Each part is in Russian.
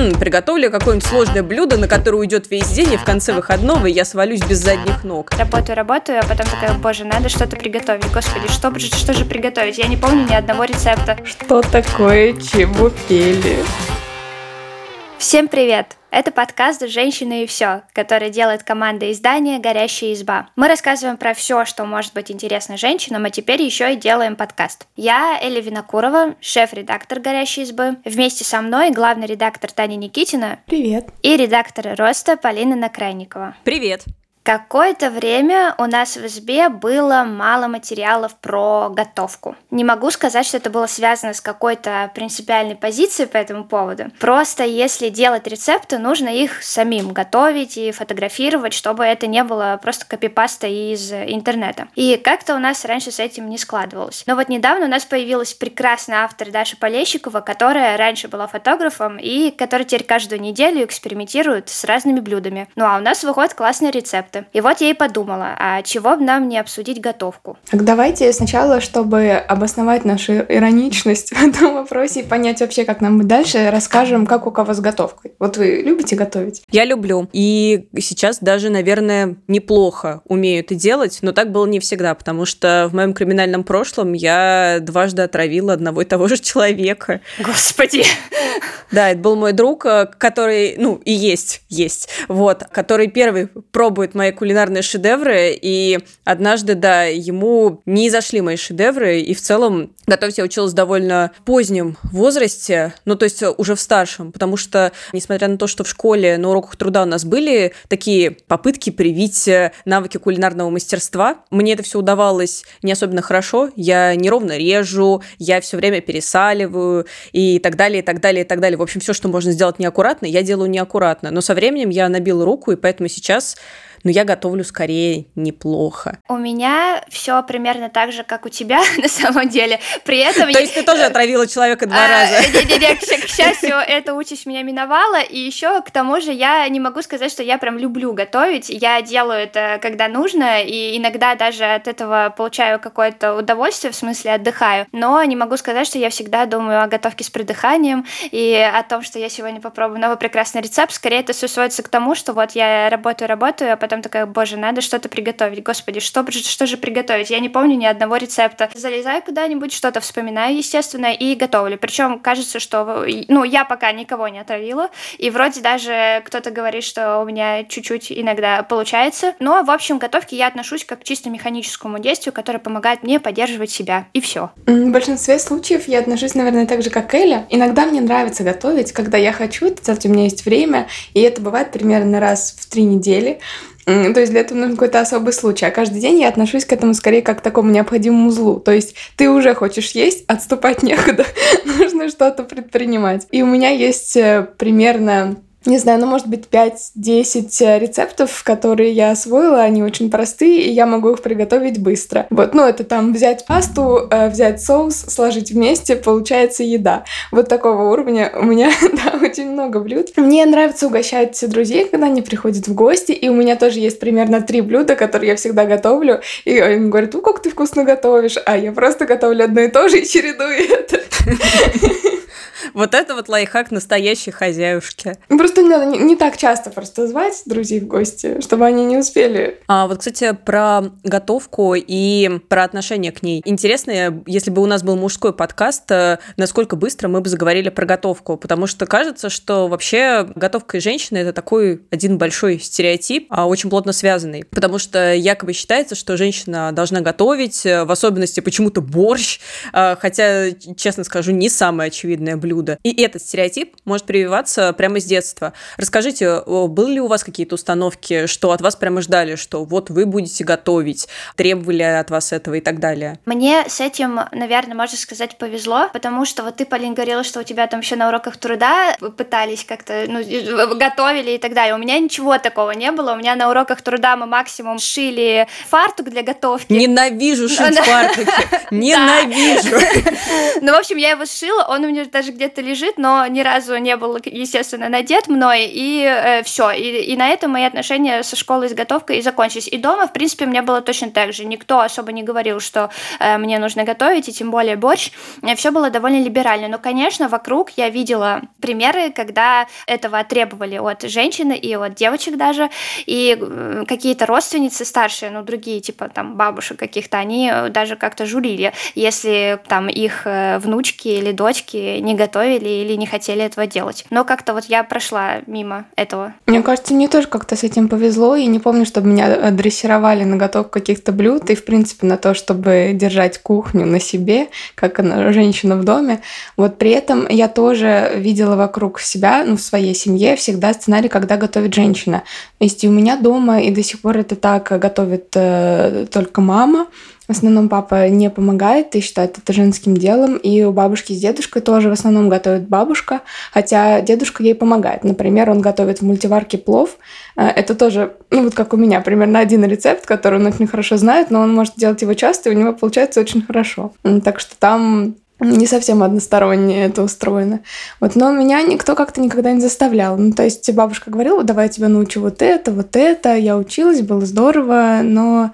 Ммм, приготовлю какое-нибудь сложное блюдо, на которое уйдет весь день, и в конце выходного я свалюсь без задних ног. Работаю, работаю, а потом такая, боже, надо что-то приготовить. Господи, что, что же приготовить? Я не помню ни одного рецепта. Что такое чебупели? Всем привет! Это подкаст «Женщины и все», который делает команда издания «Горящая изба». Мы рассказываем про все, что может быть интересно женщинам, а теперь еще и делаем подкаст. Я Эля Винокурова, шеф-редактор «Горящей избы». Вместе со мной главный редактор Таня Никитина. Привет. И редактор «Роста» Полина Накрайникова. Привет. Какое-то время у нас в избе было мало материалов про готовку. Не могу сказать, что это было связано с какой-то принципиальной позицией по этому поводу. Просто если делать рецепты, нужно их самим готовить и фотографировать, чтобы это не было просто копипаста из интернета. И как-то у нас раньше с этим не складывалось. Но вот недавно у нас появилась прекрасная автор Даша Полещикова, которая раньше была фотографом и которая теперь каждую неделю экспериментирует с разными блюдами. Ну а у нас выходит классный рецепт рецепты. И вот я и подумала, а чего бы нам не обсудить готовку? Так давайте сначала, чтобы обосновать нашу ироничность в этом вопросе и понять вообще, как нам быть дальше, расскажем, как у кого с готовкой. Вот вы любите готовить? Я люблю. И сейчас даже, наверное, неплохо умею это делать, но так было не всегда, потому что в моем криминальном прошлом я дважды отравила одного и того же человека. Господи! Да, это был мой друг, э, который, ну, и есть, есть, вот, который первый пробует мои кулинарные шедевры, и однажды, да, ему не зашли мои шедевры, и в целом готовить я училась довольно позднем возрасте, ну, то есть уже в старшем, потому что, несмотря на то, что в школе на уроках труда у нас были такие попытки привить э, навыки кулинарного мастерства, мне это все удавалось не особенно хорошо, я неровно режу, я все время пересаливаю и так далее, и так далее, и так далее. В общем, все, что можно сделать неаккуратно, я делаю неаккуратно. Но со временем я набила руку, и поэтому сейчас но я готовлю скорее неплохо. У меня все примерно так же, как у тебя на самом деле. При этом... То есть ты тоже отравила человека два а, раза? Не-не-не, к счастью, эта участь меня миновала, и еще к тому же я не могу сказать, что я прям люблю готовить. Я делаю это, когда нужно, и иногда даже от этого получаю какое-то удовольствие, в смысле отдыхаю, но не могу сказать, что я всегда думаю о готовке с придыханием и о том, что я сегодня попробую новый прекрасный рецепт. Скорее это все сводится к тому, что вот я работаю, работаю, а потом потом такая, боже, надо что-то приготовить. Господи, что, что же приготовить? Я не помню ни одного рецепта. Залезаю куда-нибудь, что-то вспоминаю, естественно, и готовлю. Причем кажется, что, ну, я пока никого не отравила, и вроде даже кто-то говорит, что у меня чуть-чуть иногда получается. Но, в общем, к готовке я отношусь как к чисто механическому действию, которое помогает мне поддерживать себя, и все. В большинстве случаев я отношусь, наверное, так же, как Эля. Иногда мне нравится готовить, когда я хочу делать, у меня есть время, и это бывает примерно раз в три недели. То есть для этого нужен какой-то особый случай. А каждый день я отношусь к этому скорее как к такому необходимому злу. То есть ты уже хочешь есть, отступать некуда. Нужно что-то предпринимать. И у меня есть э, примерно не знаю, ну, может быть, 5-10 э, рецептов, которые я освоила, они очень простые, и я могу их приготовить быстро. Вот, ну, это там взять пасту, э, взять соус, сложить вместе, получается еда. Вот такого уровня у меня, да, очень много блюд. Мне нравится угощать друзей, когда они приходят в гости, и у меня тоже есть примерно три блюда, которые я всегда готовлю, и они говорят, ну, как ты вкусно готовишь, а я просто готовлю одно и то же и чередую это. Вот это вот лайфхак настоящей хозяюшки. Просто не надо не, не так часто просто звать друзей в гости, чтобы они не успели. А вот, кстати, про готовку и про отношение к ней. Интересно, если бы у нас был мужской подкаст, э, насколько быстро мы бы заговорили про готовку, потому что кажется, что вообще готовка и женщина это такой один большой стереотип, а очень плотно связанный, потому что якобы считается, что женщина должна готовить, э, в особенности почему-то борщ, э, хотя, честно скажу, не самое очевидное блюдо блюда. И этот стереотип может прививаться прямо с детства. Расскажите, были ли у вас какие-то установки, что от вас прямо ждали, что вот вы будете готовить, требовали от вас этого и так далее? Мне с этим, наверное, можно сказать, повезло, потому что вот ты, Полин, говорила, что у тебя там еще на уроках труда пытались как-то, ну, готовили и так далее. У меня ничего такого не было. У меня на уроках труда мы максимум шили фартук для готовки. Ненавижу шить фартуки. Ненавижу. Ну, в общем, я его сшила, он у меня даже где-то лежит, но ни разу не был, естественно, надет мной, и э, все. И, и на этом мои отношения со школой с готовкой и закончились. И дома, в принципе, у меня было точно так же. Никто особо не говорил, что э, мне нужно готовить, и тем более борщ. Все было довольно либерально. Но, конечно, вокруг я видела примеры, когда этого требовали от женщины и от девочек даже, и э, какие-то родственницы старшие, ну, другие, типа там бабушек каких-то, они даже как-то журили, если там их э, внучки или дочки не готовили или не хотели этого делать. Но как-то вот я прошла мимо этого. Мне кажется, мне тоже как-то с этим повезло, и не помню, чтобы меня дрессировали на готовку каких-то блюд, и, в принципе, на то, чтобы держать кухню на себе, как она, женщина в доме. Вот при этом я тоже видела вокруг себя, ну, в своей семье всегда сценарий, когда готовит женщина. То есть и у меня дома, и до сих пор это так готовит э, только мама, в основном папа не помогает и считает это женским делом. И у бабушки с дедушкой тоже в основном готовит бабушка, хотя дедушка ей помогает. Например, он готовит в мультиварке плов. Э, это тоже, ну вот как у меня, примерно один рецепт, который он очень хорошо знает, но он может делать его часто, и у него получается очень хорошо. Так что там не совсем односторонне это устроено. Вот, но меня никто как-то никогда не заставлял. Ну, то есть бабушка говорила, давай я тебя научу вот это, вот это. Я училась, было здорово, но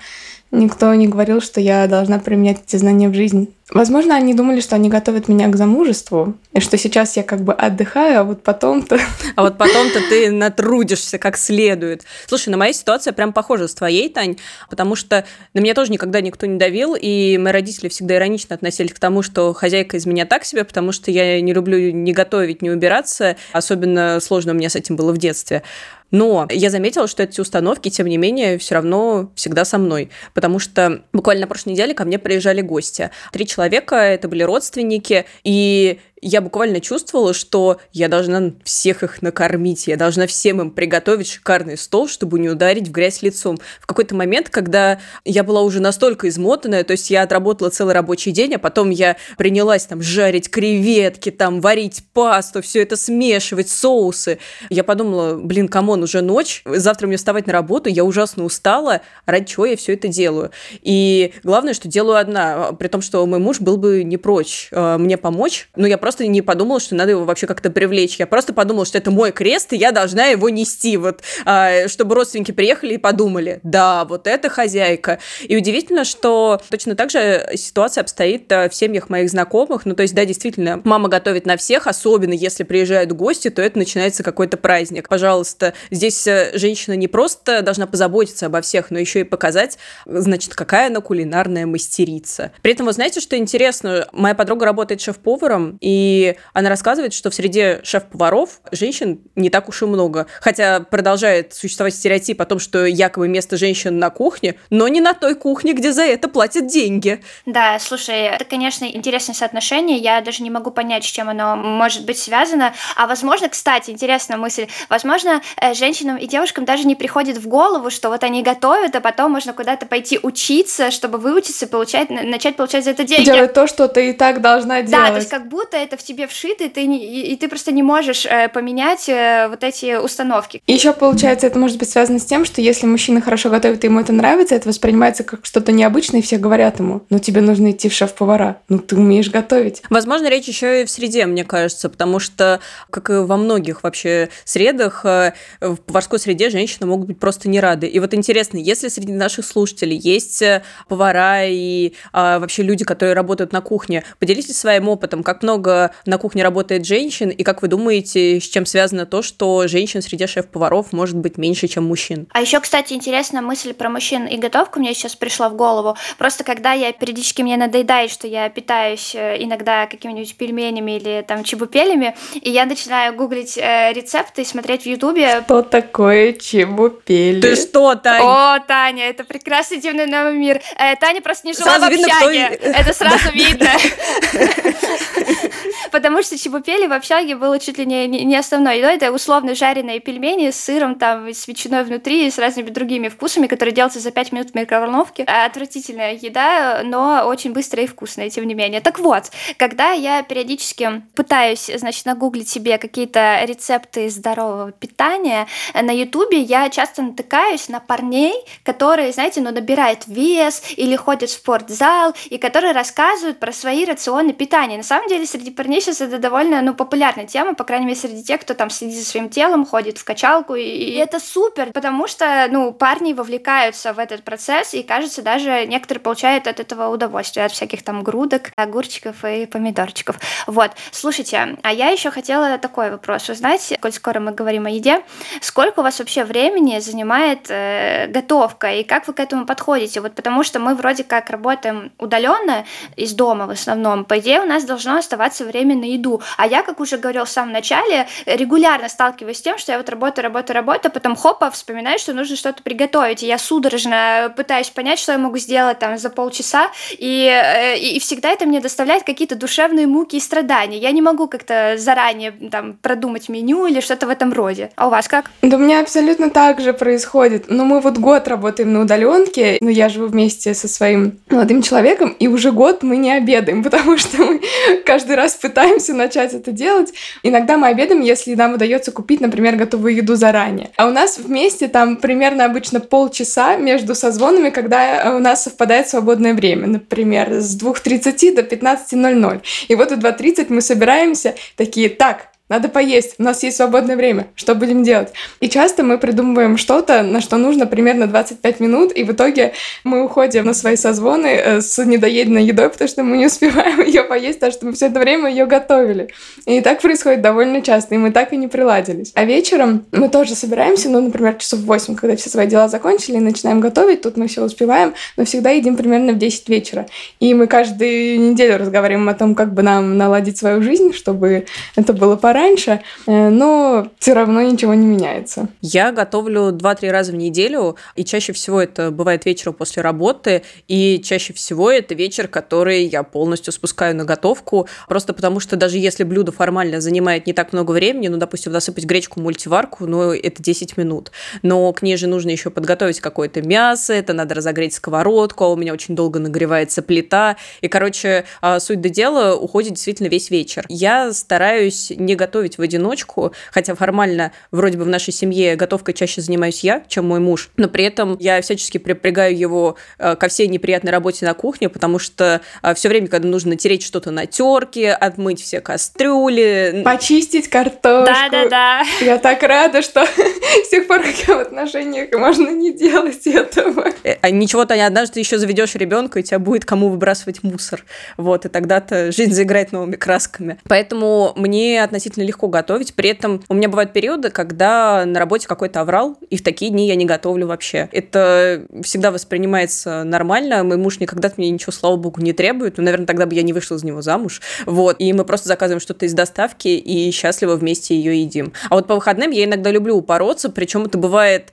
Никто не говорил, что я должна применять эти знания в жизнь. Возможно, они думали, что они готовят меня к замужеству, и что сейчас я как бы отдыхаю, а вот потом-то... А вот потом-то ты натрудишься как следует. Слушай, на моя ситуация прям похожа с твоей, Тань, потому что на меня тоже никогда никто не давил, и мои родители всегда иронично относились к тому, что хозяйка из меня так себе, потому что я не люблю ни готовить, ни убираться. Особенно сложно у меня с этим было в детстве. Но я заметила, что эти установки, тем не менее, все равно всегда со мной. Потому что буквально на прошлой неделе ко мне приезжали гости. Три человека, это были родственники, и я буквально чувствовала, что я должна всех их накормить, я должна всем им приготовить шикарный стол, чтобы не ударить в грязь лицом. В какой-то момент, когда я была уже настолько измотанная, то есть я отработала целый рабочий день, а потом я принялась там жарить креветки, там варить пасту, все это смешивать, соусы. Я подумала, блин, come on, уже ночь, завтра мне вставать на работу, я ужасно устала, ради чего я все это делаю? И главное, что делаю одна, при том, что мой муж был бы не прочь э, мне помочь, но я просто не подумала, что надо его вообще как-то привлечь. Я просто подумала, что это мой крест, и я должна его нести, вот, а, чтобы родственники приехали и подумали, да, вот это хозяйка. И удивительно, что точно так же ситуация обстоит э, в семьях моих знакомых. Ну, то есть, да, действительно, мама готовит на всех, особенно если приезжают гости, то это начинается какой-то праздник. Пожалуйста, здесь э, женщина не просто должна позаботиться обо всех, но еще и показать, значит, какая она кулинарная мастерица. При этом, вы знаете, что интересно? Моя подруга работает шеф-поваром, и и она рассказывает, что в среде шеф-поваров женщин не так уж и много. Хотя продолжает существовать стереотип о том, что якобы место женщин на кухне, но не на той кухне, где за это платят деньги. Да, слушай, это, конечно, интересное соотношение. Я даже не могу понять, с чем оно может быть связано. А возможно, кстати, интересная мысль, возможно, э, женщинам и девушкам даже не приходит в голову, что вот они готовят, а потом можно куда-то пойти учиться, чтобы выучиться, получать, начать получать за это деньги. Делать то, что ты и так должна делать. Да, то есть как будто это в тебе вшито, и ты, не, и, и ты просто не можешь э, поменять э, вот эти установки. И еще получается, это может быть связано с тем, что если мужчина хорошо готовит, и ему это нравится, это воспринимается как что-то необычное, и все говорят ему, ну тебе нужно идти в шеф-повара, ну ты умеешь готовить. Возможно, речь еще и в среде, мне кажется, потому что, как и во многих вообще средах, э, в поварской среде женщины могут быть просто не рады. И вот интересно, если среди наших слушателей есть повара и а, вообще люди, которые работают на кухне, поделитесь своим опытом, как много на кухне работает женщин, и как вы думаете, с чем связано то, что женщин среди шеф-поваров может быть меньше, чем мужчин? А еще, кстати, интересная мысль про мужчин и готовку мне сейчас пришла в голову. Просто когда я периодически мне надоедает, что я питаюсь э, иногда какими-нибудь пельменями или там чебупелями, и я начинаю гуглить э, рецепты и смотреть в Ютубе. Что такое чебупели? Ты что, Таня? О, Таня, это прекрасный дивный новый мир. Э, Таня просто не жила сразу в общаге. Видно, кто... Это сразу видно. Потому что чебупели в общаге было чуть ли не, не основной едой. Это условно жареные пельмени с сыром, там, с ветчиной внутри, и с разными другими вкусами, которые делаются за 5 минут в микроволновке. Отвратительная еда, но очень быстрая и вкусная, тем не менее. Так вот, когда я периодически пытаюсь, значит, нагуглить себе какие-то рецепты здорового питания, на ютубе я часто натыкаюсь на парней, которые, знаете, ну, набирают вес или ходят в спортзал, и которые рассказывают про свои рационы питания. На самом деле, среди сейчас это довольно, ну, популярная тема, по крайней мере, среди тех, кто там следит за своим телом, ходит в качалку, и, и это супер, потому что, ну, парни вовлекаются в этот процесс, и, кажется, даже некоторые получают от этого удовольствие, от всяких там грудок, огурчиков и помидорчиков. Вот. Слушайте, а я еще хотела такой вопрос узнать, коль скоро мы говорим о еде, сколько у вас вообще времени занимает э, готовка, и как вы к этому подходите? Вот потому что мы вроде как работаем удаленно из дома в основном, по идее у нас должно оставаться время на еду. А я, как уже говорил в самом начале, регулярно сталкиваюсь с тем, что я вот работаю, работаю, работаю, а потом хопа, вспоминаю, что нужно что-то приготовить. И я судорожно пытаюсь понять, что я могу сделать там за полчаса, и, э, и, и всегда это мне доставляет какие-то душевные муки и страдания. Я не могу как-то заранее там продумать меню или что-то в этом роде. А у вас как? Да у меня абсолютно так же происходит. Ну, мы вот год работаем на удаленке, но я живу вместе со своим молодым человеком, и уже год мы не обедаем, потому что мы каждый раз пытаемся начать это делать. Иногда мы обедаем, если нам удается купить, например, готовую еду заранее. А у нас вместе там примерно обычно полчаса между созвонами, когда у нас совпадает свободное время. Например, с 2.30 до 15.00. И вот в 2.30 мы собираемся такие, так, надо поесть, у нас есть свободное время, что будем делать? И часто мы придумываем что-то, на что нужно примерно 25 минут, и в итоге мы уходим на свои созвоны э, с недоеденной едой, потому что мы не успеваем ее поесть, потому что мы все это время ее готовили. И так происходит довольно часто, и мы так и не приладились. А вечером мы тоже собираемся, ну, например, часов в 8, когда все свои дела закончили, и начинаем готовить, тут мы все успеваем, но всегда едим примерно в 10 вечера. И мы каждую неделю разговариваем о том, как бы нам наладить свою жизнь, чтобы это было пора раньше, э, но все равно ничего не меняется. Я готовлю 2-3 раза в неделю, и чаще всего это бывает вечером после работы, и чаще всего это вечер, который я полностью спускаю на готовку, просто потому что даже если блюдо формально занимает не так много времени, ну, допустим, насыпать гречку в мультиварку, ну, это 10 минут, но к ней же нужно еще подготовить какое-то мясо, это надо разогреть сковородку, а у меня очень долго нагревается плита, и, короче, а, суть до дела уходит действительно весь вечер. Я стараюсь не готовить готовить в одиночку, хотя формально вроде бы в нашей семье готовкой чаще занимаюсь я, чем мой муж, но при этом я всячески припрягаю его э, ко всей неприятной работе на кухне, потому что э, все время, когда нужно натереть что-то на терке, отмыть все кастрюли, почистить картошку. Да-да-да. Я так рада, что с тех пор, как я в отношениях, можно не делать этого. Э, а ничего-то однажды еще заведешь ребенка, и тебя будет кому выбрасывать мусор. Вот, и тогда-то жизнь заиграет новыми красками. Поэтому мне относительно относительно легко готовить. При этом у меня бывают периоды, когда на работе какой-то аврал, и в такие дни я не готовлю вообще. Это всегда воспринимается нормально. Мой муж никогда от меня ничего, слава богу, не требует. Ну, наверное, тогда бы я не вышла из него замуж. Вот. И мы просто заказываем что-то из доставки и счастливо вместе ее едим. А вот по выходным я иногда люблю упороться, причем это бывает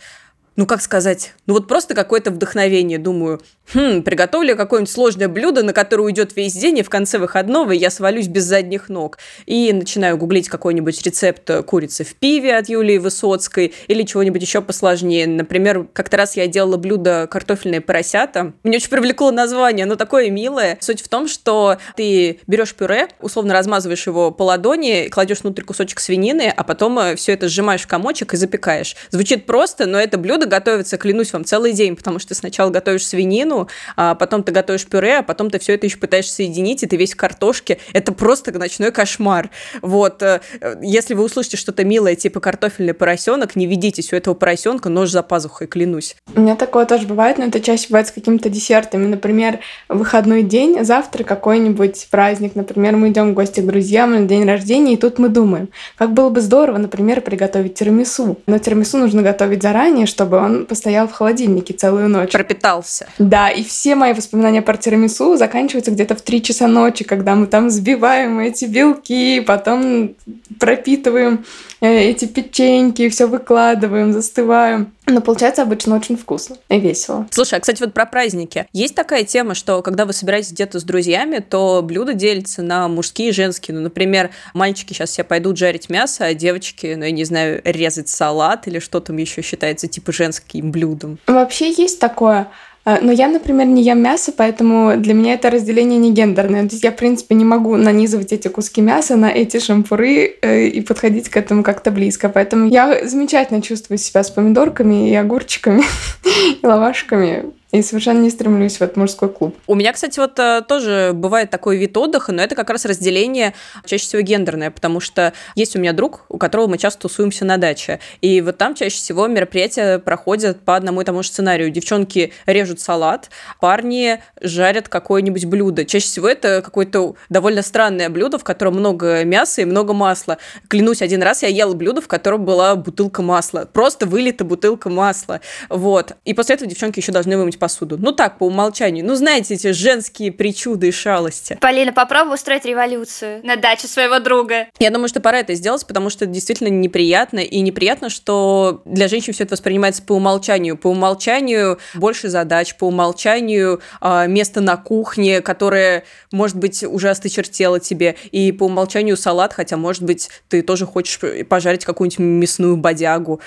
ну как сказать, ну вот просто какое-то вдохновение, думаю, хм, приготовлю какое-нибудь сложное блюдо, на которое уйдет весь день, и в конце выходного я свалюсь без задних ног. И начинаю гуглить какой-нибудь рецепт курицы в пиве от Юлии Высоцкой или чего-нибудь еще посложнее. Например, как-то раз я делала блюдо картофельные поросята. Мне очень привлекло название, оно такое милое. Суть в том, что ты берешь пюре, условно размазываешь его по ладони, кладешь внутрь кусочек свинины, а потом э, все это сжимаешь в комочек и запекаешь. Звучит просто, но это блюдо готовится, клянусь вам, целый день, потому что сначала готовишь свинину, свинину, а потом ты готовишь пюре, а потом ты все это еще пытаешься соединить, и ты весь в картошке. Это просто ночной кошмар. Вот. Э, если вы услышите что-то милое, типа картофельный поросенок, не ведитесь у этого поросенка нож за пазухой, клянусь. У меня такое тоже бывает, но это чаще бывает с какими-то десертами. Например, выходной день, завтра какой-нибудь праздник. Например, мы идем в гости к друзьям на день рождения, и тут мы думаем, как было бы здорово, например, приготовить тирамису. Но тирамису нужно готовить заранее, чтобы он постоял в холодильнике целую ночь. Пропитался. Да, и все мои воспоминания про тирамису заканчиваются где-то в 3 часа ночи, когда мы там взбиваем эти белки, потом пропитываем э, эти печеньки, все выкладываем, застываем. Но получается обычно очень вкусно и весело. Слушай, а, кстати, вот про праздники. Есть такая тема, что когда вы собираетесь где-то с друзьями, то блюда делятся на мужские и женские. Ну, например, мальчики сейчас все пойдут жарить мясо, а девочки, ну, я не знаю, резать салат или что там еще считается типа женским блюдом. Вообще есть такое. А, но я, например, не ем мясо, поэтому для меня это разделение не гендерное. То есть я, в принципе, не могу нанизывать эти куски мяса на эти шампуры э, и подходить к этому как-то близко. Поэтому я замечательно чувствую себя с помидорками и огурчиками и лавашками и совершенно не стремлюсь в этот мужской клуб. У меня, кстати, вот э, тоже бывает такой вид отдыха, но это как раз разделение чаще всего гендерное, потому что есть у меня друг, у которого мы часто тусуемся на даче, и вот там чаще всего мероприятия проходят по одному и тому же сценарию. Девчонки режут салат, парни жарят какое-нибудь блюдо. Чаще всего это какое-то довольно странное блюдо, в котором много мяса и много масла. Клянусь, один раз я ела блюдо, в котором была бутылка масла. Просто вылита бутылка масла. Вот. И после этого девчонки еще должны вымыть посуду. Ну так, по умолчанию. Ну знаете, эти женские причуды и шалости. Полина, попробуй устроить революцию на даче своего друга. Я думаю, что пора это сделать, потому что это действительно неприятно. И неприятно, что для женщин все это воспринимается по умолчанию. По умолчанию больше задач, по умолчанию э, место на кухне, которое, может быть, уже осточертело тебе. И по умолчанию салат, хотя, может быть, ты тоже хочешь пожарить какую-нибудь мясную бодягу.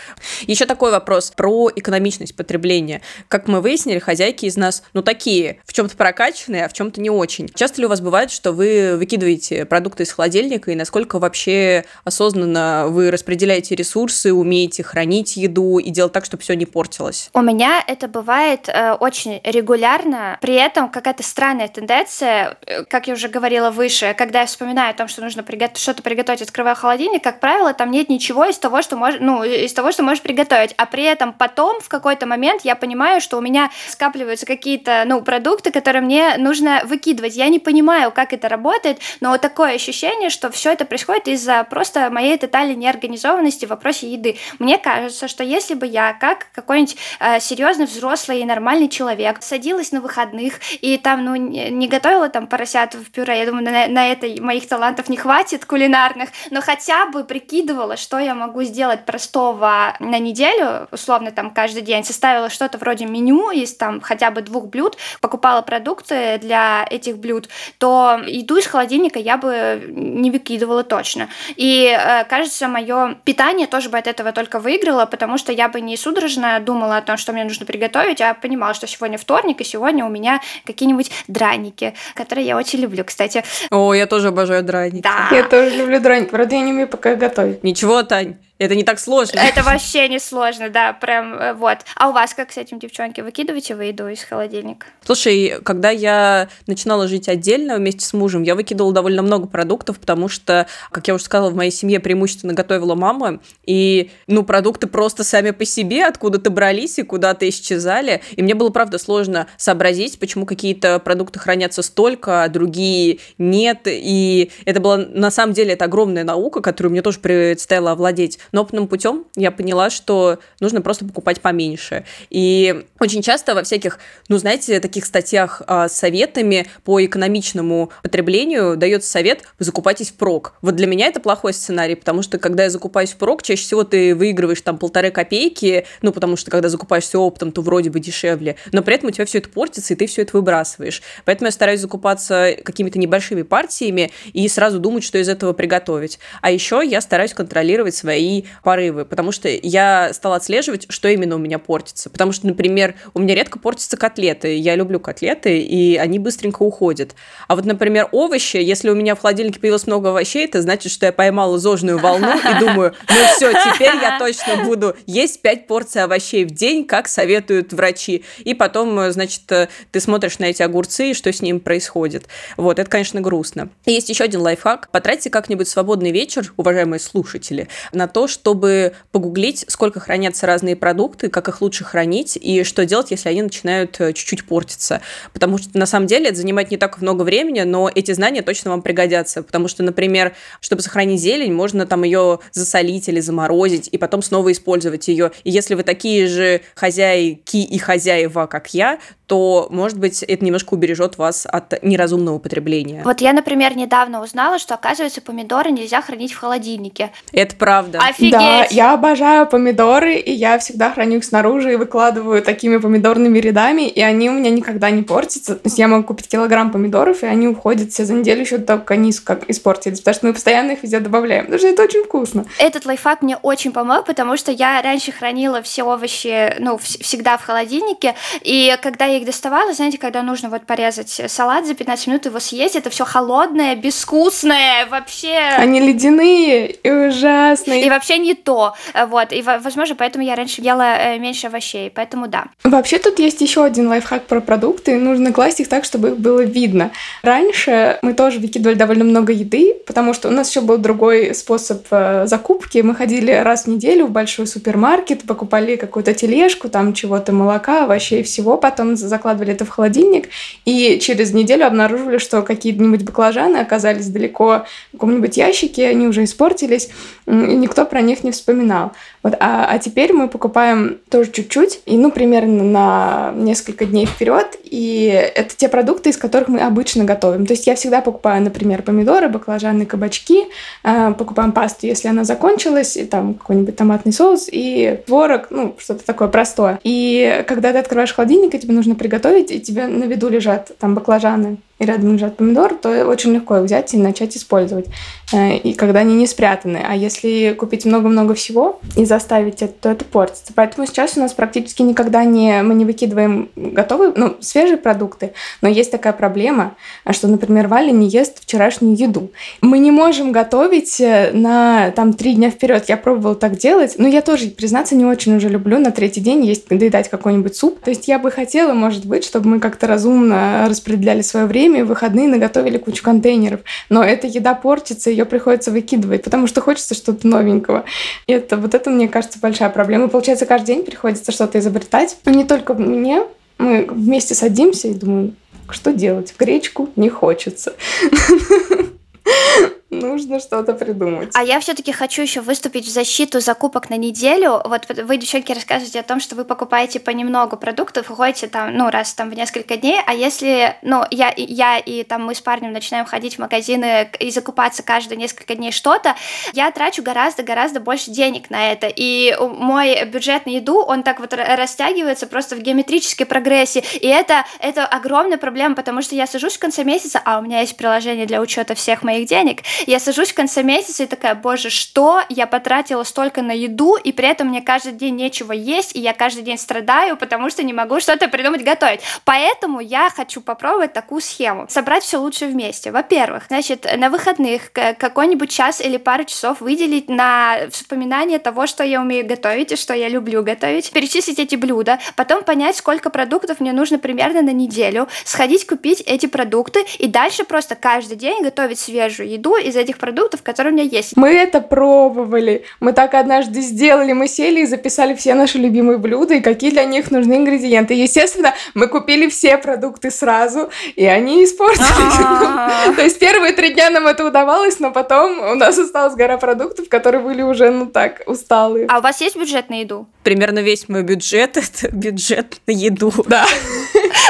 Еще такой вопрос про экономичность потребления. Как мы выяснили, хозяйки из нас, ну, такие, в чем-то прокачанные, а в чем-то не очень. Часто ли у вас бывает, что вы выкидываете продукты из холодильника, и насколько вообще осознанно вы распределяете ресурсы, умеете хранить еду и делать так, чтобы все не портилось? У меня это бывает э, очень регулярно, при этом какая-то странная тенденция, э, как я уже говорила выше, когда я вспоминаю о том, что нужно приготовить, что-то приготовить, открывая холодильник, как правило, там нет ничего из того, что можешь, ну, из того, что можешь приготовить, а при этом потом в какой-то момент я понимаю, что у меня скапливаются какие-то, ну, продукты, которые мне нужно выкидывать. Я не понимаю, как это работает, но вот такое ощущение, что все это происходит из-за просто моей тотальной неорганизованности в вопросе еды. Мне кажется, что если бы я, как какой-нибудь э, серьезный взрослый и нормальный человек, садилась на выходных и там, ну, не готовила там поросят в пюре, я думаю, на, на это моих талантов не хватит кулинарных, но хотя бы прикидывала, что я могу сделать простого на неделю, условно там каждый день, составила что-то вроде меню из там хотя бы двух блюд, покупала продукты для этих блюд, то еду из холодильника я бы не выкидывала точно. И э, кажется, мое питание тоже бы от этого только выиграло, потому что я бы не судорожно думала о том, что мне нужно приготовить, а понимала, что сегодня вторник, и сегодня у меня какие-нибудь драники, которые я очень люблю, кстати. О, я тоже обожаю драники. Да. Я тоже люблю драники, правда, я не умею пока готовить. Ничего, Тань, это не так сложно. Это вообще не сложно, да, прям э, вот. А у вас как с этим, девчонки, выкидываете вы еду из холодильника? Слушай, когда я начинала жить отдельно вместе с мужем, я выкидывала довольно много продуктов, потому что, как я уже сказала, в моей семье преимущественно готовила мама, и, ну, продукты просто сами по себе откуда-то брались и куда-то исчезали, и мне было, правда, сложно сообразить, почему какие-то продукты хранятся столько, а другие нет, и это была, на самом деле, это огромная наука, которую мне тоже предстояло овладеть, но опытным путем я поняла, что нужно просто покупать поменьше. И очень часто во всяких, ну, знаете, таких статьях а, с советами по экономичному потреблению дается совет «вы закупайтесь впрок». Вот для меня это плохой сценарий, потому что когда я закупаюсь впрок, чаще всего ты выигрываешь там полторы копейки, ну, потому что когда закупаешься оптом, то вроде бы дешевле, но при этом у тебя все это портится, и ты все это выбрасываешь. Поэтому я стараюсь закупаться какими-то небольшими партиями и сразу думать, что из этого приготовить. А еще я стараюсь контролировать свои порывы, потому что я стала отслеживать, что именно у меня портится. Потому что, например, у меня редко портятся котлеты. Я люблю котлеты, и они быстренько уходят. А вот, например, овощи, если у меня в холодильнике появилось много овощей, это значит, что я поймала зожную волну и думаю, ну все, теперь я точно буду есть 5 порций овощей в день, как советуют врачи. И потом, значит, ты смотришь на эти огурцы, и что с ним происходит. Вот, это, конечно, грустно. И есть еще один лайфхак. Потратьте как-нибудь свободный вечер, уважаемые слушатели, на то, чтобы погуглить, сколько хранятся разные продукты, как их лучше хранить и что делать, если они начинают э, чуть-чуть портиться. Потому что на самом деле это занимает не так много времени, но эти знания точно вам пригодятся. Потому что, например, чтобы сохранить зелень, можно там ее засолить или заморозить и потом снова использовать ее. И если вы такие же хозяйки и хозяева, как я, то, может быть, это немножко убережет вас от неразумного потребления. Вот я, например, недавно узнала, что, оказывается, помидоры нельзя хранить в холодильнике. Это правда. Офигеть! Да, я обожаю помидоры, и я всегда храню их снаружи и выкладываю такими помидорными рядами, и они у меня никогда не портятся. То есть я могу купить килограмм помидоров, и они уходят все за неделю еще только низко как испортились, потому что мы постоянно их везде добавляем, потому что это очень вкусно. Этот лайфхак мне очень помог, потому что я раньше хранила все овощи, ну, всегда в холодильнике, и когда я я их доставала, знаете, когда нужно вот порезать салат за 15 минут, его съесть, это все холодное, безвкусное, вообще... Они ледяные и ужасные. И вообще не то. Вот. И, возможно, поэтому я раньше ела э, меньше овощей. Поэтому да. Вообще тут есть еще один лайфхак про продукты. Нужно класть их так, чтобы их было видно. Раньше мы тоже выкидывали довольно много еды, потому что у нас еще был другой способ э, закупки. Мы ходили раз в неделю в большой супермаркет, покупали какую-то тележку, там чего-то, молока, овощей, всего, потом закладывали это в холодильник, и через неделю обнаружили, что какие-нибудь баклажаны оказались далеко в каком-нибудь ящике, они уже испортились, и никто про них не вспоминал. Вот, а, а теперь мы покупаем тоже чуть-чуть, и ну примерно на несколько дней вперед, и это те продукты, из которых мы обычно готовим. То есть я всегда покупаю, например, помидоры, баклажаны, кабачки, э, покупаем пасту, если она закончилась, и там какой-нибудь томатный соус и творог, ну что-то такое простое. И когда ты открываешь холодильник, и тебе нужно приготовить, и тебе на виду лежат там баклажаны, и рядом лежат помидоры, то очень легко их взять и начать использовать. Э, и когда они не спрятаны. А если купить много-много всего и заставить это, то это портится. Поэтому сейчас у нас практически никогда не, мы не выкидываем готовые, ну, свежие продукты. Но есть такая проблема, что, например, Валя не ест вчерашнюю еду. Мы не можем готовить э, на там три дня вперед. Я пробовала так делать, но я тоже, признаться, не очень уже люблю на третий день есть, доедать какой-нибудь суп. То есть я бы хотела, может быть, чтобы мы как-то разумно распределяли свое время время, в выходные наготовили кучу контейнеров. Но эта еда портится, ее приходится выкидывать, потому что хочется что-то новенького. И это, вот это, мне кажется, большая проблема. Получается, каждый день приходится что-то изобретать. Но не только мне. Мы вместе садимся и думаем, что делать? Гречку не хочется. Нужно что-то придумать. А я все-таки хочу еще выступить в защиту закупок на неделю. Вот вы, девчонки, рассказываете о том, что вы покупаете понемногу продуктов, ходите там, ну, раз там в несколько дней, а если, ну, я, я и там мы с парнем начинаем ходить в магазины и закупаться каждые несколько дней что-то, я трачу гораздо-гораздо больше денег на это. И мой бюджет на еду, он так вот растягивается просто в геометрической прогрессии. И это, это огромная проблема, потому что я сажусь в конце месяца, а у меня есть приложение для учета всех моих денег, я сажусь в конце месяца и такая, боже, что? Я потратила столько на еду, и при этом мне каждый день нечего есть, и я каждый день страдаю, потому что не могу что-то придумать готовить. Поэтому я хочу попробовать такую схему. Собрать все лучше вместе. Во-первых, значит, на выходных какой-нибудь час или пару часов выделить на вспоминание того, что я умею готовить и что я люблю готовить, перечислить эти блюда, потом понять, сколько продуктов мне нужно примерно на неделю, сходить купить эти продукты и дальше просто каждый день готовить свежую еду из этих продуктов, которые у меня есть. Мы это пробовали. Мы так однажды сделали. Мы сели и записали все наши любимые блюда и какие для них нужны ингредиенты. Естественно, мы купили все продукты сразу, и они испортились. То есть первые три дня нам это удавалось, но потом у нас осталась гора продуктов, которые были уже, ну так, усталые. А у вас есть бюджет на еду? Примерно весь мой бюджет — это бюджет на еду. Да.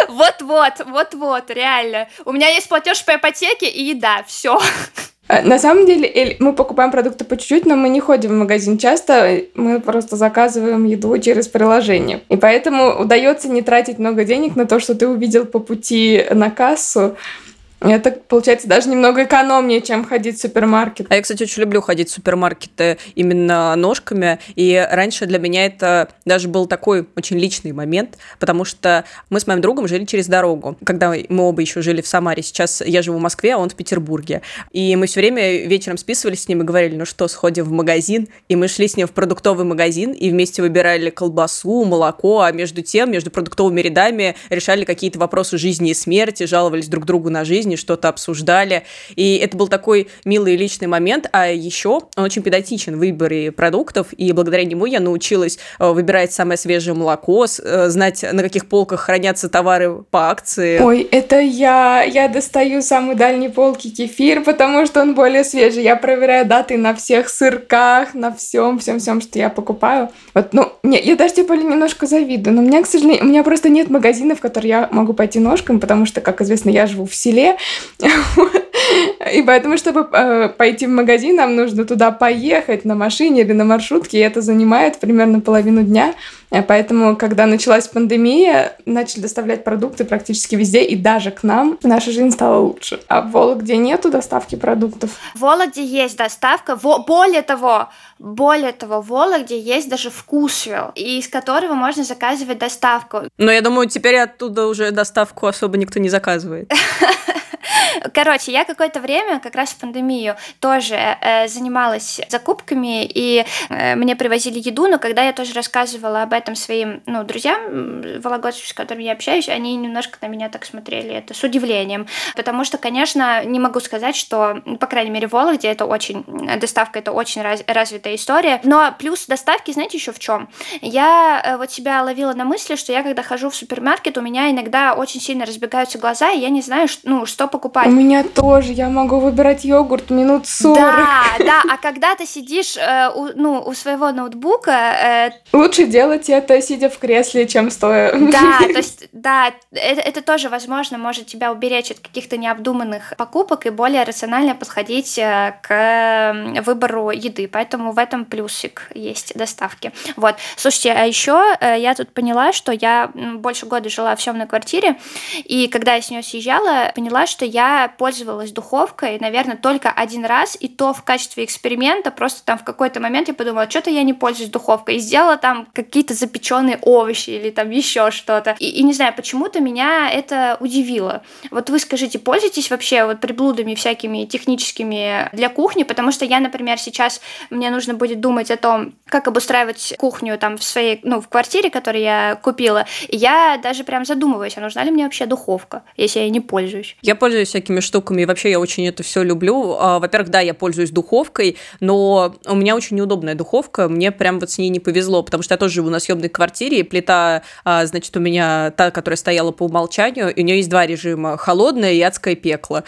Вот-вот, вот-вот, реально. У меня есть платеж по ипотеке и еда, все. Э, на самом деле, мы покупаем продукты по чуть-чуть, но мы не ходим в магазин часто, мы просто заказываем еду через приложение. И поэтому удается не тратить много денег на то, что ты увидел по пути на кассу, это, получается, даже немного экономнее, чем ходить в супермаркет. А я, кстати, очень люблю ходить в супермаркеты именно ножками. И раньше для меня это даже был такой очень личный момент, потому что мы с моим другом жили через дорогу. Когда мы оба еще жили в Самаре, сейчас я живу в Москве, а он в Петербурге. И мы все время вечером списывались с ним и говорили, ну что, сходим в магазин. И мы шли с ним в продуктовый магазин и вместе выбирали колбасу, молоко, а между тем, между продуктовыми рядами решали какие-то вопросы жизни и смерти, жаловались друг другу на жизнь жизни, что-то обсуждали. И это был такой милый личный момент. А еще он очень педантичен в выборе продуктов, и благодаря нему я научилась э, выбирать самое свежее молоко, э, знать, на каких полках хранятся товары по акции. Ой, это я. Я достаю самый дальний полки кефир, потому что он более свежий. Я проверяю даты на всех сырках, на всем, всем, всем, что я покупаю. Вот, ну, не, я даже типа немножко завидую, но у меня, к сожалению, у меня просто нет магазинов, в которые я могу пойти ножками, потому что, как известно, я живу в селе, И поэтому, чтобы э, пойти в магазин, нам нужно туда поехать на машине или на маршрутке, и это занимает примерно половину дня. Э, поэтому, когда началась пандемия, начали доставлять продукты практически везде, и даже к нам наша жизнь стала лучше. А в Вологде нету доставки продуктов? В Вологде есть доставка. Более того, более того, в Вологде есть даже вкусвилл, из которого можно заказывать доставку. Но я думаю, теперь оттуда уже доставку особо никто не заказывает. Короче, я какое-то время, как раз в пандемию, тоже э, занималась закупками, и э, мне привозили еду, но когда я тоже рассказывала об этом своим ну, друзьям, вологодцам, с которыми я общаюсь, они немножко на меня так смотрели это с удивлением, потому что, конечно, не могу сказать, что, по крайней мере, в Вологде это очень, доставка это очень раз, развитая история, но плюс доставки, знаете, еще в чем? Я э, вот себя ловила на мысли, что я, когда хожу в супермаркет, у меня иногда очень сильно разбегаются глаза, и я не знаю, ну, что покупать. У меня тоже. Я могу выбирать йогурт минут 40. Да, да. А когда ты сидишь э, у, ну, у своего ноутбука... Э, Лучше делать это, сидя в кресле, чем стоя. Да, то есть, да, это, это тоже, возможно, может тебя уберечь от каких-то необдуманных покупок и более рационально подходить э, к выбору еды. Поэтому в этом плюсик есть доставки. Вот. Слушайте, а еще э, я тут поняла, что я больше года жила в съемной квартире, и когда я с нее съезжала, поняла, что я пользовалась духовкой, наверное, только один раз, и то в качестве эксперимента, просто там в какой-то момент я подумала, что-то я не пользуюсь духовкой, и сделала там какие-то запеченные овощи или там еще что-то. И, и не знаю, почему-то меня это удивило. Вот вы скажите, пользуетесь вообще вот приблудами всякими техническими для кухни, потому что я, например, сейчас мне нужно будет думать о том, как обустраивать кухню там в своей, ну, в квартире, которую я купила, и я даже прям задумываюсь, а нужна ли мне вообще духовка, если я не пользуюсь. Я пользуюсь всякими штуками, и вообще я очень это все люблю. А, во-первых, да, я пользуюсь духовкой, но у меня очень неудобная духовка, мне прям вот с ней не повезло, потому что я тоже живу на съемной квартире, и плита, а, значит, у меня та, которая стояла по умолчанию, и у нее есть два режима, холодное и адское пекло.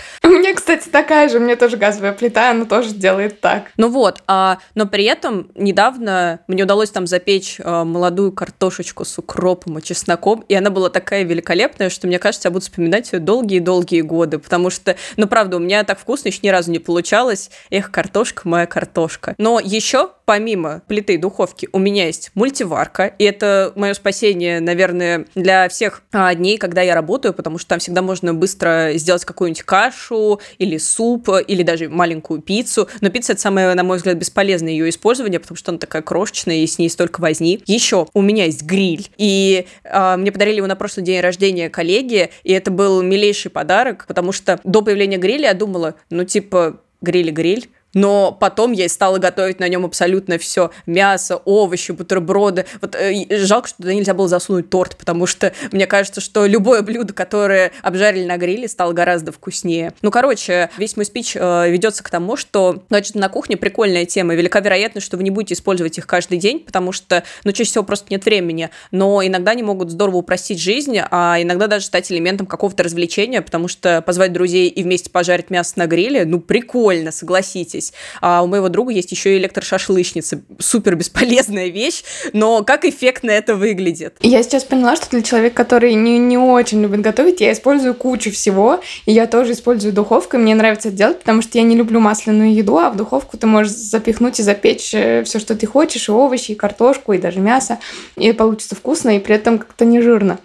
Кстати, такая же, у меня тоже газовая плита, она тоже делает так. Ну вот, а, но при этом недавно мне удалось там запечь а, молодую картошечку с укропом и чесноком, и она была такая великолепная, что мне кажется, я буду вспоминать ее долгие-долгие годы, потому что, ну правда, у меня так вкусно еще ни разу не получалось. Эх, картошка моя картошка. Но еще помимо плиты и духовки у меня есть мультиварка, и это мое спасение, наверное, для всех а, дней, когда я работаю, потому что там всегда можно быстро сделать какую-нибудь кашу или суп, или даже маленькую пиццу. Но пицца это самое, на мой взгляд, бесполезное ее использование, потому что она такая крошечная, и с ней столько возни. Еще у меня есть гриль, и а, мне подарили его на прошлый день рождения коллеги, и это был милейший подарок, потому что до появления гриля я думала, ну типа гриль-гриль, но потом я стала готовить на нем абсолютно все. Мясо, овощи, бутерброды. Вот э, жалко, что туда нельзя было засунуть торт, потому что мне кажется, что любое блюдо, которое обжарили на гриле, стало гораздо вкуснее. Ну, короче, весь мой спич э, ведется к тому, что, значит, на кухне прикольная тема. Велика вероятность, что вы не будете использовать их каждый день, потому что, ну, чаще всего просто нет времени. Но иногда они могут здорово упростить жизнь, а иногда даже стать элементом какого-то развлечения, потому что позвать друзей и вместе пожарить мясо на гриле, ну, прикольно, согласитесь согласитесь. А у моего друга есть еще и электрошашлычница. Супер бесполезная вещь, но как эффектно это выглядит. Я сейчас поняла, что для человека, который не, не очень любит готовить, я использую кучу всего, и я тоже использую духовку, и мне нравится это делать, потому что я не люблю масляную еду, а в духовку ты можешь запихнуть и запечь э, все, что ты хочешь, и овощи, и картошку, и даже мясо, и получится вкусно, и при этом как-то не жирно.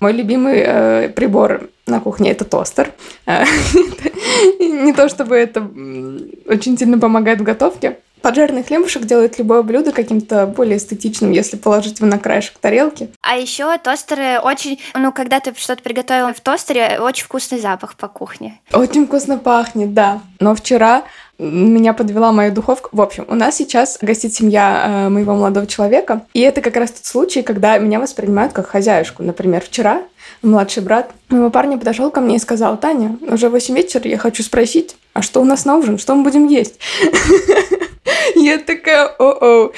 Мой любимый э, прибор на кухне это тостер. Не то чтобы это очень сильно помогает в готовке. Поджаренный хлебушек делает любое блюдо каким-то более эстетичным, если положить его на краешек тарелки. А еще тостеры очень, ну, когда ты что-то приготовила в тостере, очень вкусный запах по кухне. Очень вкусно пахнет, да. Но вчера меня подвела моя духовка. В общем, у нас сейчас гостит семья э, моего молодого человека, и это как раз тот случай, когда меня воспринимают как хозяюшку. Например, вчера младший брат моего парня подошел ко мне и сказал, Таня, уже 8 вечера, я хочу спросить, а что у нас на ужин, что мы будем есть? Я такая, о-о,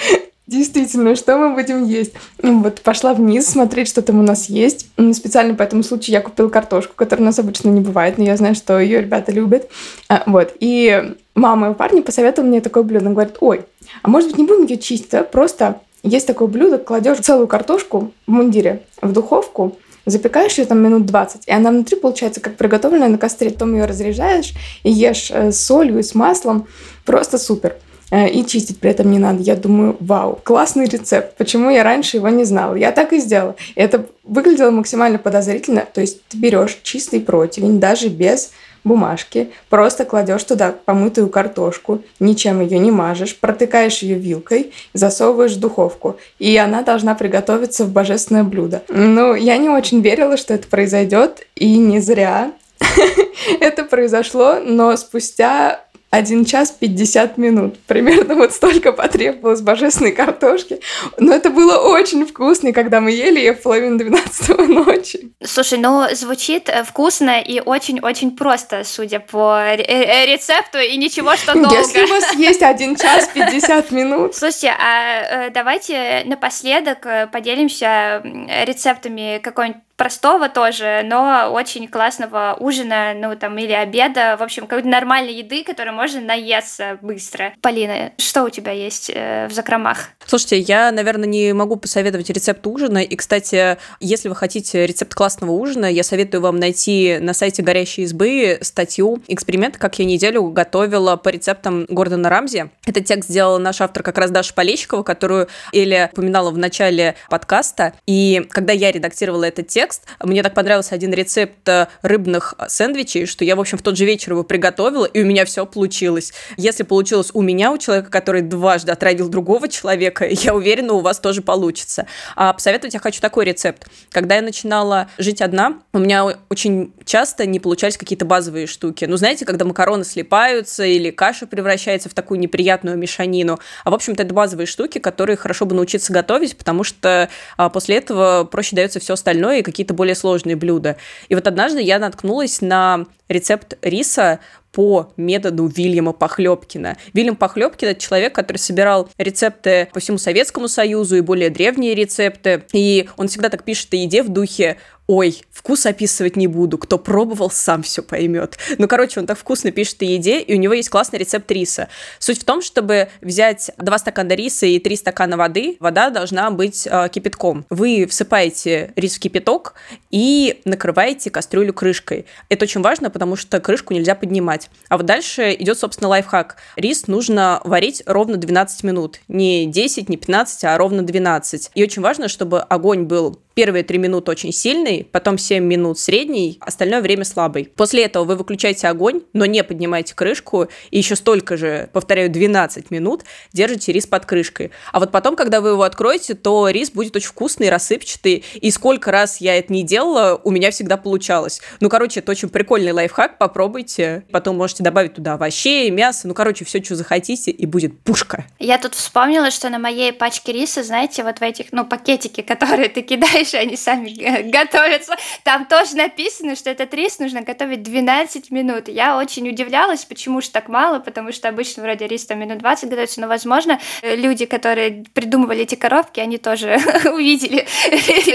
Действительно, что мы будем есть? Вот пошла вниз смотреть, что там у нас есть. Специально по этому случаю я купила картошку, которая у нас обычно не бывает, но я знаю, что ее ребята любят. А, вот. И мама моего парня посоветовала мне такое блюдо. Она говорит, ой, а может быть не будем ее чистить, а просто есть такое блюдо, кладешь целую картошку в мундире в духовку, запекаешь ее там минут 20, и она внутри получается как приготовленная на костре, потом ее разряжаешь и ешь э, с солью и с маслом. Просто супер. Э, и чистить при этом не надо. Я думаю, вау, классный рецепт. Почему я раньше его не знала? Я так и сделала. Это выглядело максимально подозрительно. То есть ты берешь чистый противень, даже без бумажки, просто кладешь туда помытую картошку, ничем ее не мажешь, протыкаешь ее вилкой, засовываешь в духовку, и она должна приготовиться в божественное блюдо. Ну, я не очень верила, что это произойдет, и не зря это произошло, но спустя один час пятьдесят минут. Примерно вот столько потребовалось божественной картошки. Но это было очень вкусно, когда мы ели ее в половине двенадцатого ночи. Слушай, ну звучит э, вкусно и очень-очень просто, судя по э, э, рецепту, и ничего, что долго. Если у вас есть один час пятьдесят минут. Слушайте, а давайте напоследок поделимся рецептами какой-нибудь простого тоже, но очень классного ужина, ну там или обеда, в общем, какой-то нормальной еды, которой можно наесться быстро. Полина, что у тебя есть э, в закромах? Слушайте, я, наверное, не могу посоветовать рецепт ужина. И, кстати, если вы хотите рецепт классного ужина, я советую вам найти на сайте «Горящей избы» статью «Эксперимент, как я неделю готовила по рецептам Гордона Рамзи». Этот текст сделала наш автор как раз Даша Полещикова, которую Эля упоминала в начале подкаста. И когда я редактировала этот текст, текст. Мне так понравился один рецепт э, рыбных сэндвичей, что я, в общем, в тот же вечер его приготовила, и у меня все получилось. Если получилось у меня, у человека, который дважды отравил другого человека, я уверена, у вас тоже получится. А посоветовать я хочу такой рецепт. Когда я начинала жить одна, у меня очень часто не получались какие-то базовые штуки. Ну, знаете, когда макароны слипаются или каша превращается в такую неприятную мешанину. А, в общем-то, это базовые штуки, которые хорошо бы научиться готовить, потому что а, после этого проще дается все остальное, и какие какие-то более сложные блюда. И вот однажды я наткнулась на рецепт риса по методу Вильяма Похлебкина. Вильям Похлебкин – это человек, который собирал рецепты по всему Советскому Союзу и более древние рецепты. И он всегда так пишет о еде в духе Ой, вкус описывать не буду, кто пробовал, сам все поймет. Ну, короче, он так вкусно пишет о еде, и у него есть классный рецепт риса. Суть в том, чтобы взять 2 стакана риса и 3 стакана воды, вода должна быть э, кипятком. Вы всыпаете рис в кипяток и накрываете кастрюлю крышкой. Это очень важно, потому что крышку нельзя поднимать. А вот дальше идет, собственно, лайфхак. Рис нужно варить ровно 12 минут. Не 10, не 15, а ровно 12. И очень важно, чтобы огонь был первые 3 минуты очень сильный, потом 7 минут средний, остальное время слабый. После этого вы выключаете огонь, но не поднимаете крышку, и еще столько же, повторяю, 12 минут держите рис под крышкой. А вот потом, когда вы его откроете, то рис будет очень вкусный, рассыпчатый, и сколько раз я это не делала, у меня всегда получалось. Ну, короче, это очень прикольный лайфхак, попробуйте. Потом можете добавить туда овощей, мясо, ну, короче, все, что захотите, и будет пушка. Я тут вспомнила, что на моей пачке риса, знаете, вот в этих, ну, пакетики, которые ты кидаешь дальше они сами готовятся. Там тоже написано, что этот рис нужно готовить 12 минут. Я очень удивлялась, почему же так мало, потому что обычно вроде рис там минут 20 готовится, но, возможно, люди, которые придумывали эти коробки, они тоже увидели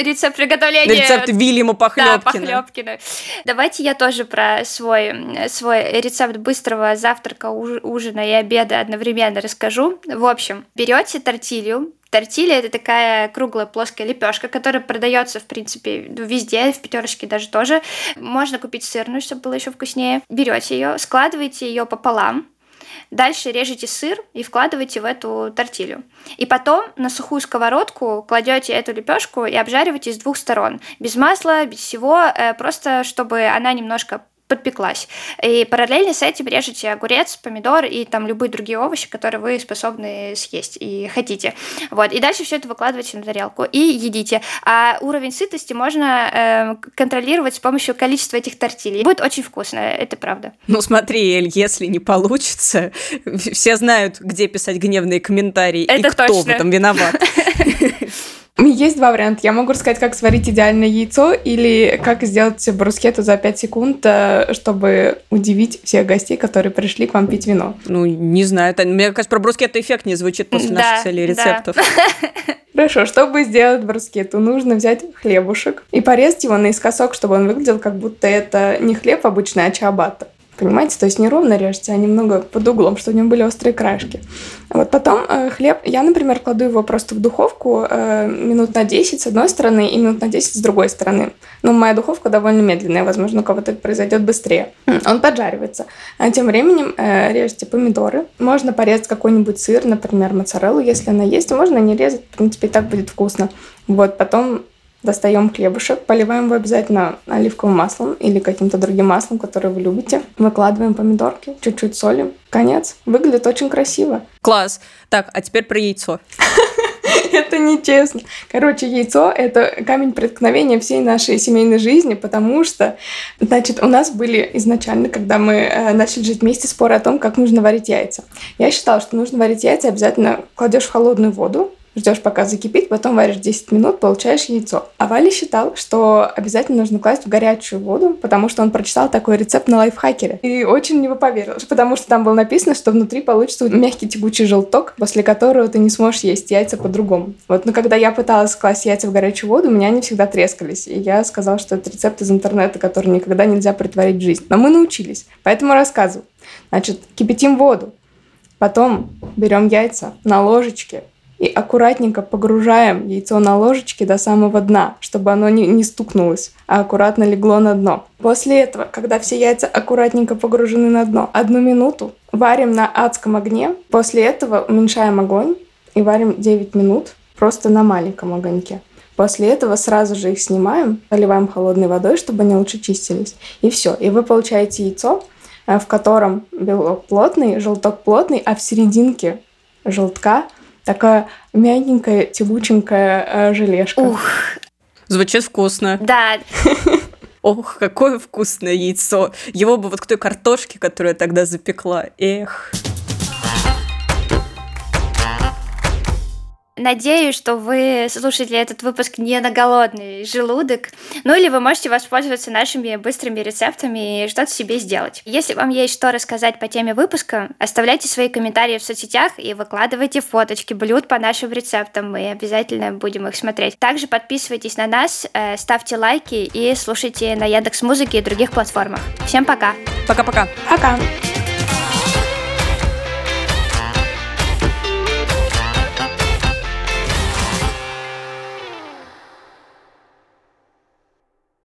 рецепт приготовления. Рецепт Вильяма Похлебкина. Да, Похлебкина. Давайте я тоже про свой, свой рецепт быстрого завтрака, ужина и обеда одновременно расскажу. В общем, берете тортилью, Тортилья это такая круглая плоская лепешка, которая продается, в принципе, везде, в пятерочке даже тоже. Можно купить сырную, чтобы было еще вкуснее. Берете ее, складываете ее пополам, Дальше режете сыр и вкладываете в эту тортилью. И потом на сухую сковородку кладете эту лепешку и обжариваете с двух сторон. Без масла, без всего, э, просто чтобы она немножко подпеклась. И параллельно с этим режете огурец, помидор и там любые другие овощи, которые вы способны съесть и хотите. Вот. И дальше все это выкладываете на тарелку и едите. А уровень сытости можно э, контролировать с помощью количества этих тортилей. Будет очень вкусно, это правда. Ну смотри, Эль, если не получится, все знают, где писать гневные комментарии это и кто точно. в этом виноват. Есть два варианта. Я могу рассказать, как сварить идеальное яйцо или как сделать брускету за 5 секунд, э, чтобы удивить всех гостей, которые пришли к вам пить вино. Ну, не знаю. Это, мне кажется, про брускету эффект не звучит после да, наших целей рецептов. Да. Хорошо, чтобы сделать брускету, нужно взять хлебушек и порезать его наискосок, чтобы он выглядел, как будто это не хлеб обычный, а чабата. Понимаете? То есть не ровно режете, а немного под углом, чтобы у него были острые краешки. Вот потом э, хлеб, я, например, кладу его просто в духовку э, минут на 10 с одной стороны и минут на 10 с другой стороны. Но моя духовка довольно медленная, возможно, у кого-то это произойдет быстрее. Он поджаривается. А тем временем э, режьте помидоры. Можно порезать какой-нибудь сыр, например, моцареллу, если она есть. Можно не резать, в принципе, и так будет вкусно. Вот, потом Достаем хлебушек, поливаем его обязательно оливковым маслом или каким-то другим маслом, которое вы любите. Выкладываем помидорки, чуть-чуть соли. Конец. Выглядит очень красиво. Класс. Так, а теперь про яйцо. Это нечестно. Короче, яйцо – это камень преткновения всей нашей семейной жизни, потому что, значит, у нас были изначально, когда мы э, начали жить вместе, споры о том, как нужно варить яйца. Я считала, что нужно варить яйца обязательно кладешь в холодную воду, ждешь, пока закипит, потом варишь 10 минут, получаешь яйцо. А Валя считал, что обязательно нужно класть в горячую воду, потому что он прочитал такой рецепт на лайфхакере. И очень в него поверил, потому что там было написано, что внутри получится мягкий тягучий желток, после которого ты не сможешь есть яйца по-другому. Вот, но когда я пыталась класть яйца в горячую воду, у меня они всегда трескались. И я сказала, что это рецепт из интернета, который никогда нельзя притворить в жизнь. Но мы научились, поэтому рассказываю. Значит, кипятим воду, Потом берем яйца на ложечке, и аккуратненько погружаем яйцо на ложечке до самого дна, чтобы оно не, не стукнулось, а аккуратно легло на дно. После этого, когда все яйца аккуратненько погружены на дно, одну минуту варим на адском огне. После этого уменьшаем огонь и варим 9 минут просто на маленьком огоньке. После этого сразу же их снимаем, заливаем холодной водой, чтобы они лучше чистились. И все. И вы получаете яйцо, э, в котором белок плотный, желток плотный, а в серединке желтка Такая мягенькая, тягученькая э, желешка. Ух. Звучит вкусно. Да. Ох, какое вкусное яйцо. Его бы вот к той картошке, которую я тогда запекла. Эх. Надеюсь, что вы слушаете этот выпуск не на голодный желудок. Ну или вы можете воспользоваться нашими быстрыми рецептами и что-то себе сделать. Если вам есть что рассказать по теме выпуска, оставляйте свои комментарии в соцсетях и выкладывайте фоточки блюд по нашим рецептам. Мы обязательно будем их смотреть. Также подписывайтесь на нас, э, ставьте лайки и слушайте на Яндекс Музыке и других платформах. Всем пока! Пока-пока! Пока! -пока. пока.